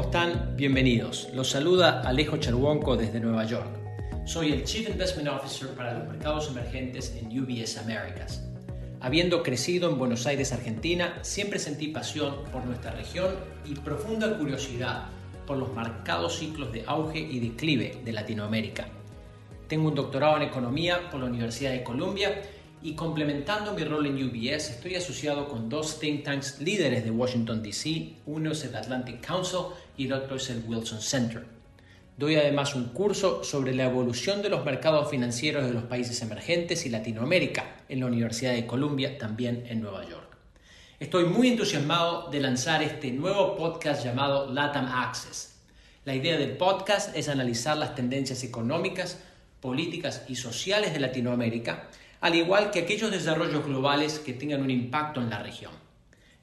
están? Bienvenidos. Los saluda Alejo Charwonco desde Nueva York. Soy el Chief Investment Officer para los mercados emergentes en UBS Americas. Habiendo crecido en Buenos Aires, Argentina, siempre sentí pasión por nuestra región y profunda curiosidad por los marcados ciclos de auge y declive de Latinoamérica. Tengo un doctorado en economía por la Universidad de Columbia y complementando mi rol en UBS, estoy asociado con dos think tanks líderes de Washington, D.C. Uno es el Atlantic Council y el otro es el Wilson Center. Doy además un curso sobre la evolución de los mercados financieros de los países emergentes y Latinoamérica en la Universidad de Columbia, también en Nueva York. Estoy muy entusiasmado de lanzar este nuevo podcast llamado LATAM Access. La idea del podcast es analizar las tendencias económicas, políticas y sociales de Latinoamérica al igual que aquellos desarrollos globales que tengan un impacto en la región.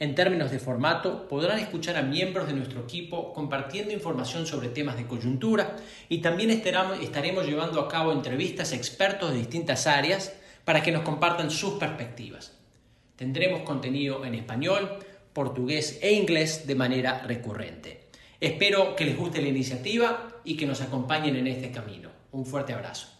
En términos de formato, podrán escuchar a miembros de nuestro equipo compartiendo información sobre temas de coyuntura y también estaremos llevando a cabo entrevistas a expertos de distintas áreas para que nos compartan sus perspectivas. Tendremos contenido en español, portugués e inglés de manera recurrente. Espero que les guste la iniciativa y que nos acompañen en este camino. Un fuerte abrazo.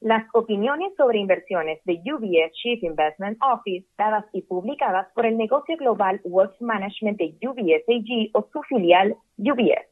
Las opiniones sobre inversiones de UBS Chief Investment Office, dadas y publicadas por el negocio global Wealth Management de UBS AG o su filial UBS.